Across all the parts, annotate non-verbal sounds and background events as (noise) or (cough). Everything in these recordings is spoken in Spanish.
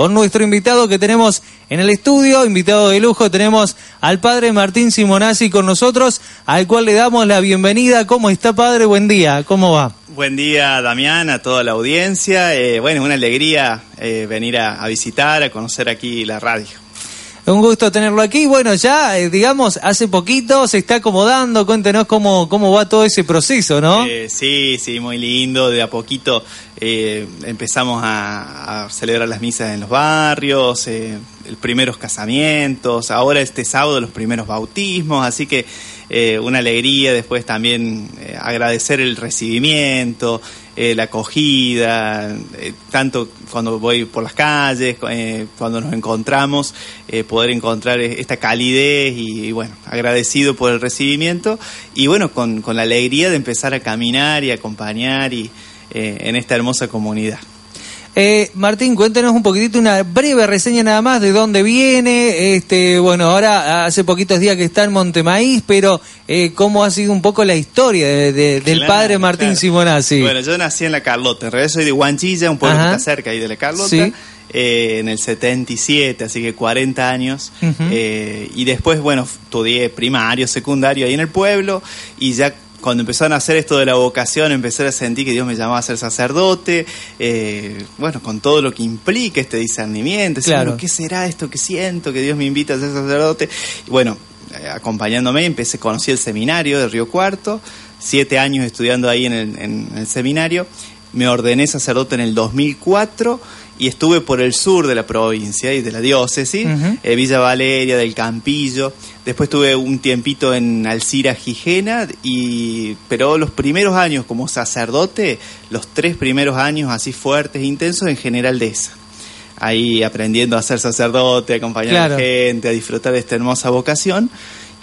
con nuestro invitado que tenemos en el estudio, invitado de lujo, tenemos al padre Martín Simonazzi con nosotros, al cual le damos la bienvenida. ¿Cómo está, padre? Buen día, ¿cómo va? Buen día, Damián, a toda la audiencia. Eh, bueno, una alegría eh, venir a visitar, a conocer aquí la radio. Un gusto tenerlo aquí. Bueno, ya, eh, digamos, hace poquito se está acomodando. Cuéntenos cómo, cómo va todo ese proceso, ¿no? Eh, sí, sí, muy lindo. De a poquito eh, empezamos a, celebrar las misas en los barrios, los primeros casamientos, ahora este sábado los primeros bautismos. Así que una alegría. Después también agradecer el recibimiento. Eh, la acogida, eh, tanto cuando voy por las calles, eh, cuando nos encontramos, poder encontrar esta calidez y, bueno, agradecido por el recibimiento y bueno, con, con, la alegría de empezar a caminar y acompañar y, en esta hermosa comunidad. Eh, Martín, cuéntenos un poquitito, una breve reseña nada más de dónde viene. Este, bueno, ahora hace poquitos días que está en Montemaíz, pero eh, cómo ha sido un poco la historia del padre Martín Simonazzi. Bueno, yo nací en La Carlota, en realidad soy de Huanchilla, un pueblo que está cerca ahí de La Carlota. Eh, en el 77, así que 40 años. Eh, y después, bueno, estudié primario, secundario ahí en el pueblo y ya cuando empezaron a hacer esto de la vocación, empecé a sentir que Dios me llamaba a ser sacerdote, eh, bueno, con todo lo que implica este discernimiento, claro. ¿qué será esto que siento, que Dios me invita a ser sacerdote? Y bueno, eh, acompañándome, empecé, conocí el seminario de Río Cuarto, siete años estudiando ahí en el, en el seminario, me ordené sacerdote en el 2004 y estuve por el sur de la provincia y de la diócesis, eh, Villa Valeria, del Campillo. Después tuve un tiempito en Alcira, Gijena, y, pero los primeros años como sacerdote, los tres primeros años así fuertes, e intensos, en General de esa. Ahí aprendiendo a ser sacerdote, a acompañar a la gente, a disfrutar de esta hermosa vocación.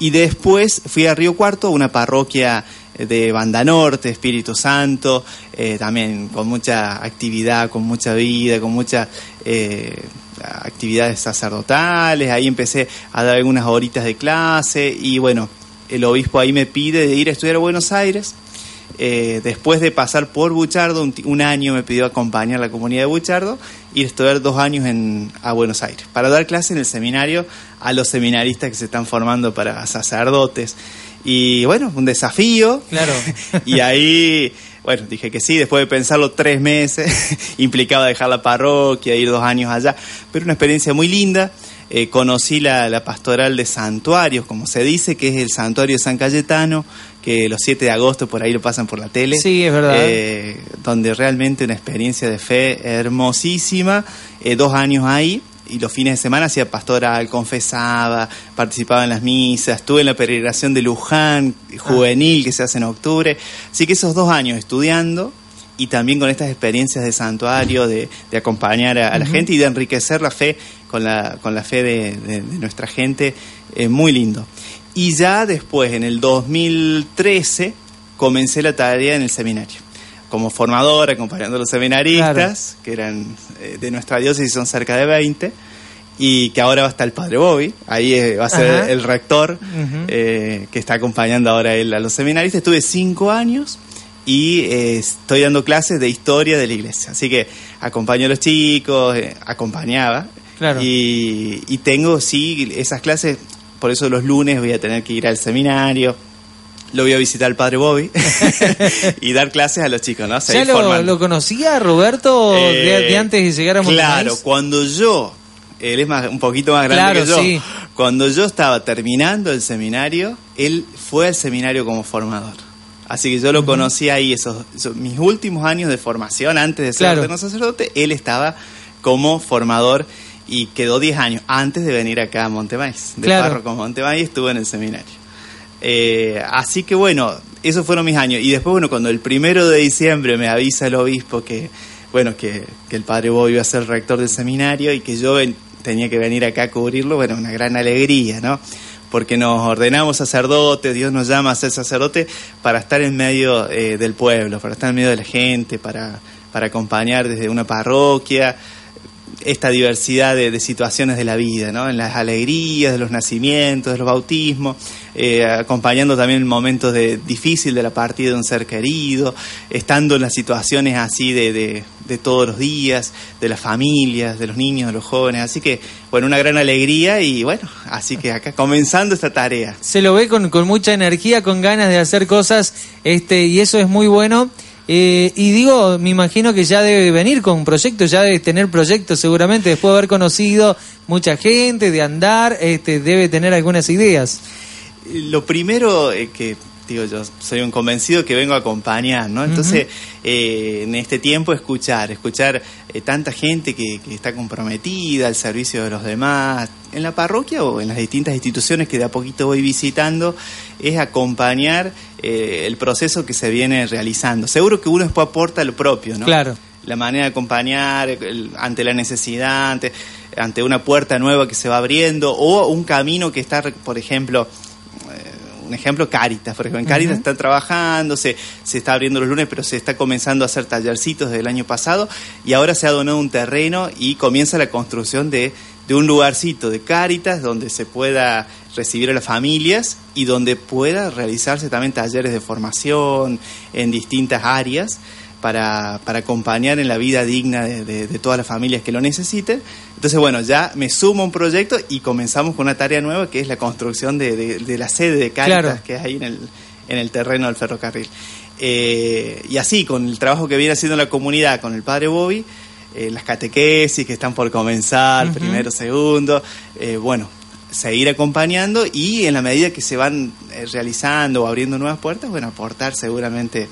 Y después fui a Río Cuarto, una parroquia de Banda Norte, Espíritu Santo, eh, también con mucha actividad, con mucha vida, con muchas eh, actividades sacerdotales. Ahí empecé a dar algunas horitas de clase y bueno, el obispo ahí me pide de ir a estudiar a Buenos Aires. Eh, después de pasar por Buchardo, un, año me pidió acompañar a la comunidad de Buchardo y estudiar dos años en, a Buenos Aires para dar clase en el seminario a los seminaristas que se están formando para sacerdotes. Y bueno, un desafío. Claro. (laughs) y ahí, bueno, dije que sí, después de pensarlo tres meses, (laughs) implicaba dejar la parroquia, ir dos años allá, pero una experiencia muy linda. Eh, conocí la, pastoral de santuarios, como se dice, que es el santuario de San Cayetano, que los 7 de agosto por ahí lo pasan por la tele. Sí, es verdad. Eh, donde realmente una experiencia de fe hermosísima, eh, dos años ahí y los fines de semana hacía pastoral, confesaba, participaba en las misas, estuve en la peregrinación de Luján, juvenil, que se hace en octubre. Así que esos dos años estudiando y también con estas experiencias de santuario, de, acompañar a, la gente y de enriquecer la fe con la, con la fe de, nuestra gente, muy lindo. Y ya después, en el 2013, comencé la tarea en el seminario como formador, acompañando a los seminaristas, que eran eh, de nuestra diócesis, son cerca de 20, y que ahora va a estar el padre Bobby, ahí eh, va a ser el rector eh, que está acompañando ahora él a los seminaristas. Estuve cinco años y estoy dando clases de historia de la iglesia, así que acompaño a los chicos, acompañaba, y, y tengo, sí, esas clases, por eso los lunes voy a tener que ir al seminario lo voy a visitar al padre Bobby (laughs) y dar clases a los chicos, ¿no? ¿Ya lo, conocía Roberto de, eh, antes de llegar a Claro, cuando yo, él es más, un poquito más grande que yo, cuando yo estaba terminando el seminario, él fue al seminario como formador. Así que yo lo conocí ahí, esos, mis últimos años de formación, antes de ser claro. sacerdote, él estaba como formador y quedó 10 años antes de venir acá a Montemaíz, de claro. párroco Montemaíz, estuvo en el seminario. Eh, así que bueno, esos fueron mis años. Y después, bueno, cuando el primero de diciembre me avisa el obispo que, bueno, que, el padre Boy iba a ser rector del seminario y que yo tenía que venir acá a cubrirlo, bueno, una gran alegría, ¿no? Porque nos ordenamos sacerdotes, Dios nos llama a ser sacerdote para estar en medio eh, del pueblo, para estar en medio de la gente, para, para acompañar desde una parroquia esta diversidad de, situaciones de la vida, ¿no? En las alegrías, de los nacimientos, de los bautismos, eh, acompañando también el momento de, difícil de la partida de un ser querido, estando en las situaciones así de, de, todos los días, de las familias, de los niños, de los jóvenes. Así que, bueno, una gran alegría y bueno, así que acá comenzando esta tarea. Se lo ve con, con mucha energía, con ganas de hacer cosas, este, y eso es muy bueno. Eh, y digo, me imagino que ya debe venir con proyectos, ya debe tener proyectos seguramente, después de haber conocido mucha gente, de andar, este, debe tener algunas ideas. Lo primero es que digo yo, soy un convencido que vengo a acompañar, ¿no? Entonces, eh, en este tiempo escuchar, escuchar eh, tanta gente que, que, está comprometida al servicio de los demás, en la parroquia o en las distintas instituciones que de a poquito voy visitando, es acompañar eh, el proceso que se viene realizando. Seguro que uno después aporta lo propio, ¿no? Claro. La manera de acompañar ante la necesidad, ante, ante una puerta nueva que se va abriendo o un camino que está, por ejemplo, un ejemplo, Caritas. Por ejemplo, en Caritas está trabajando, se, se está abriendo los lunes, pero se está comenzando a hacer tallercitos desde el año pasado. Y ahora se ha donado un terreno y comienza la construcción de, de un lugarcito de Caritas donde se pueda recibir a las familias y donde pueda realizarse también talleres de formación en distintas áreas para, para acompañar en la vida digna de, todas las familias que lo necesiten. Entonces, bueno, ya me sumo a un proyecto y comenzamos con una tarea nueva que es la construcción de, la sede de Caritas que es ahí en el, en el terreno del ferrocarril. Eh, y así, con el trabajo que viene haciendo la comunidad, con el padre Bobby, eh, las catequesis que están por comenzar, primero, segundo, eh, bueno, seguir acompañando y en la medida que se van realizando o abriendo nuevas puertas, bueno, aportar seguramente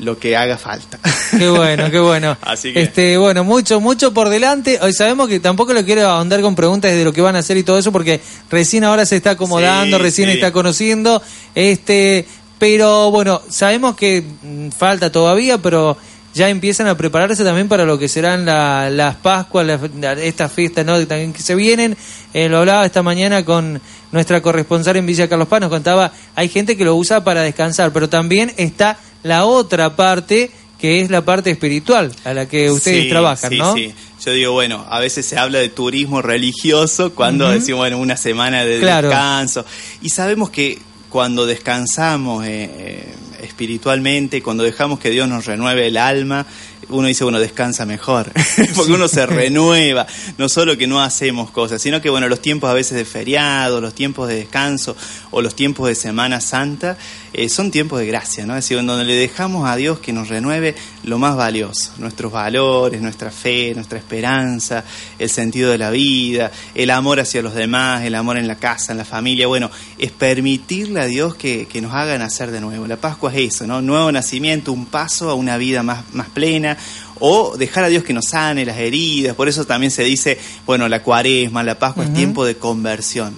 lo que haga falta. (laughs) Qué bueno, qué bueno. (laughs) Así que... Este, bueno, mucho, mucho por delante. Hoy sabemos que tampoco lo quiero ahondar con preguntas de lo que van a hacer y todo eso, porque recién ahora se está acomodando, recién está conociendo. Este, pero bueno, sabemos que mm, falta todavía, pero ya empiezan a prepararse también para lo que serán las Pascuas, estas fiestas ¿no? también que se vienen. Eh, lo hablaba esta mañana con nuestra corresponsal en Villa Carlos Paz, nos contaba, hay gente que lo usa para descansar, pero también está la otra parte que es la parte espiritual a la que ustedes trabajan, ¿no? Sí, yo digo, bueno, a veces se habla de turismo religioso cuando decimos, bueno, una semana de descanso. Y sabemos que cuando descansamos eh, eh, espiritualmente, cuando dejamos que Dios nos renueve el alma, uno dice, bueno, descansa mejor, (laughs) porque uno se renueva, no solo que no hacemos cosas, sino que, bueno, los tiempos a veces de feriado, los tiempos de descanso o los tiempos de Semana Santa eh, son tiempos de gracia, ¿no? Es decir, en donde le dejamos a Dios que nos renueve lo más valioso, nuestros valores, nuestra fe, nuestra esperanza, el sentido de la vida, el amor hacia los demás, el amor en la casa, en la familia, bueno, es permitirle a Dios que, que nos haga nacer de nuevo. La Pascua es eso, ¿no? Nuevo nacimiento, un paso a una vida más, más plena, o dejar a Dios que nos sane las heridas. Por eso también se dice, bueno, la cuaresma, la Pascua es tiempo de conversión.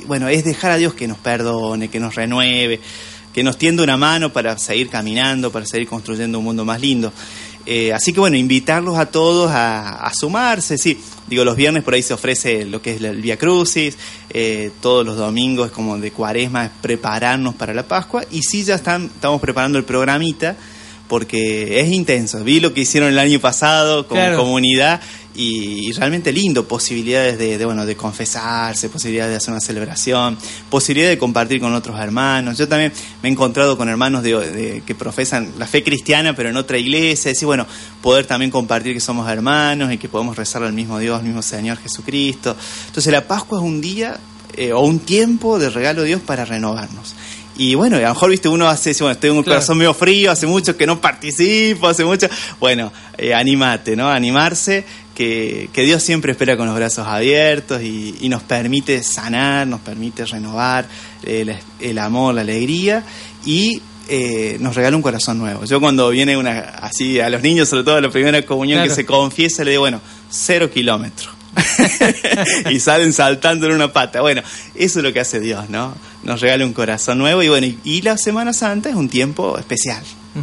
Y bueno, es dejar a Dios que nos perdone, que nos renueve, que nos tienda una mano para seguir caminando, para seguir construyendo un mundo más lindo. Eh, así que bueno, invitarlos a todos a, sumarse, sí. Digo, los viernes por ahí se ofrece lo que es el Via Crucis, eh, todos los domingos es como de cuaresma, es prepararnos para la Pascua, y sí ya están, estamos preparando el programita porque es intenso. Vi lo que hicieron el año pasado como comunidad y, realmente lindo, posibilidades de, bueno, de confesarse, posibilidades de hacer una celebración, posibilidades de compartir con otros hermanos. Yo también me he encontrado con hermanos de, que profesan la fe cristiana, pero en otra iglesia, decir, bueno, poder también compartir que somos hermanos y que podemos rezar al mismo Dios, al mismo Señor Jesucristo. Entonces la Pascua es un día eh, o un tiempo de regalo de Dios para renovarnos. Y bueno, a lo mejor, viste, uno hace, bueno, estoy en un corazón medio frío, hace mucho que no participo, hace mucho. Bueno, eh, animate, ¿no? Animarse, que, que, Dios siempre espera con los brazos abiertos y, y nos permite sanar, nos permite renovar el, el amor, la alegría y eh, nos regala un corazón nuevo. Yo cuando viene una, así a los niños, sobre todo a la primera comunión que se confiesa, le digo, bueno, cero kilómetros (laughs) y salen saltando en una pata. Bueno, eso es lo que hace Dios, ¿no? Nos regala un corazón nuevo y bueno, y, la Semana Santa es un tiempo especial.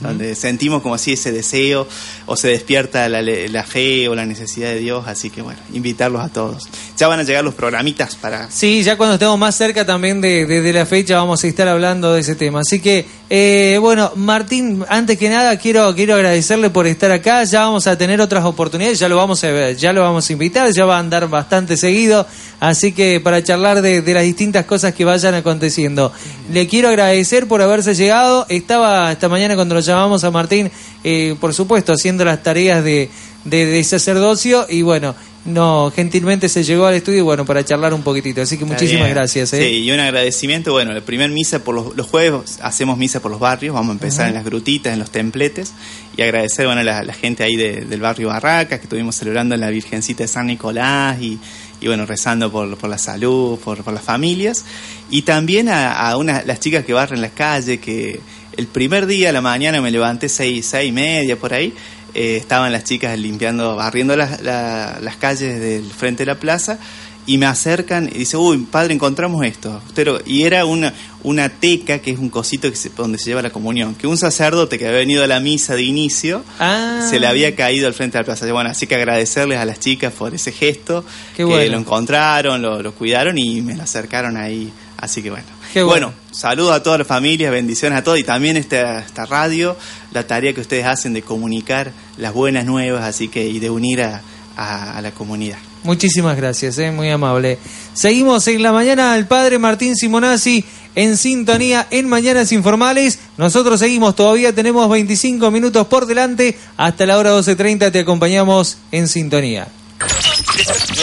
Donde sentimos como si ese deseo o se despierta la, la, fe o la necesidad de Dios, así que bueno, invitarlos a todos. Ya van a llegar los programitas para... Sí, ya cuando estemos más cerca también de, la fecha vamos a estar hablando de ese tema, así que eh, bueno, Martín, antes que nada quiero, quiero agradecerle por estar acá, ya vamos a tener otras oportunidades, ya lo vamos a ver, ya lo vamos a invitar, ya va a andar bastante seguido, así que para charlar de, de las distintas cosas que vayan aconteciendo. Le quiero agradecer por haberse llegado, estaba esta mañana con lo llamamos a Martín, eh, por supuesto, haciendo las tareas de, de, sacerdocio y bueno, no gentilmente se llegó al estudio bueno para charlar un poquitito. Así que muchísimas gracias ¿eh? sí y un agradecimiento. Bueno el primer misa por los, los jueves hacemos misa por los barrios vamos a empezar en las grutitas en los templetes y agradecer bueno la, la gente ahí del barrio Barracas que estuvimos celebrando en la Virgencita de San Nicolás y, y bueno rezando por, por la salud por, por las familias. Y también a, a una, las chicas que barren las calles que el primer día a la mañana me levanté seis, seis y media por ahí, eh, estaban las chicas limpiando, barriendo las, las calles del frente de la plaza y me acercan y dice, uy, padre, encontramos esto. Y era una, una teca, que es un cosito que donde se lleva la comunión, que un sacerdote que había venido a la misa de inicio ah. se le había caído al frente de la plaza. Bueno, así que agradecerles a las chicas por ese gesto, que lo encontraron, lo, lo cuidaron y me lo acercaron ahí. Así que bueno bueno. saludos a todas las familias, bendiciones a todos y también esta, esta radio, la tarea que ustedes hacen de comunicar las buenas nuevas, así que y de unir a, la comunidad. Muchísimas gracias, eh, muy amable. Seguimos en la mañana al padre Martín Simonazzi en sintonía en Mañanas Informales. Nosotros seguimos, todavía tenemos 25 minutos por delante. Hasta la hora 12.30 te acompañamos en sintonía.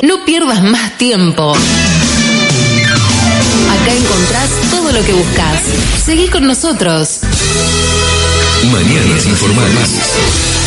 No pierdas más tiempo. Acá encontrás todo lo que buscas. Seguí con nosotros. Mañanas informales.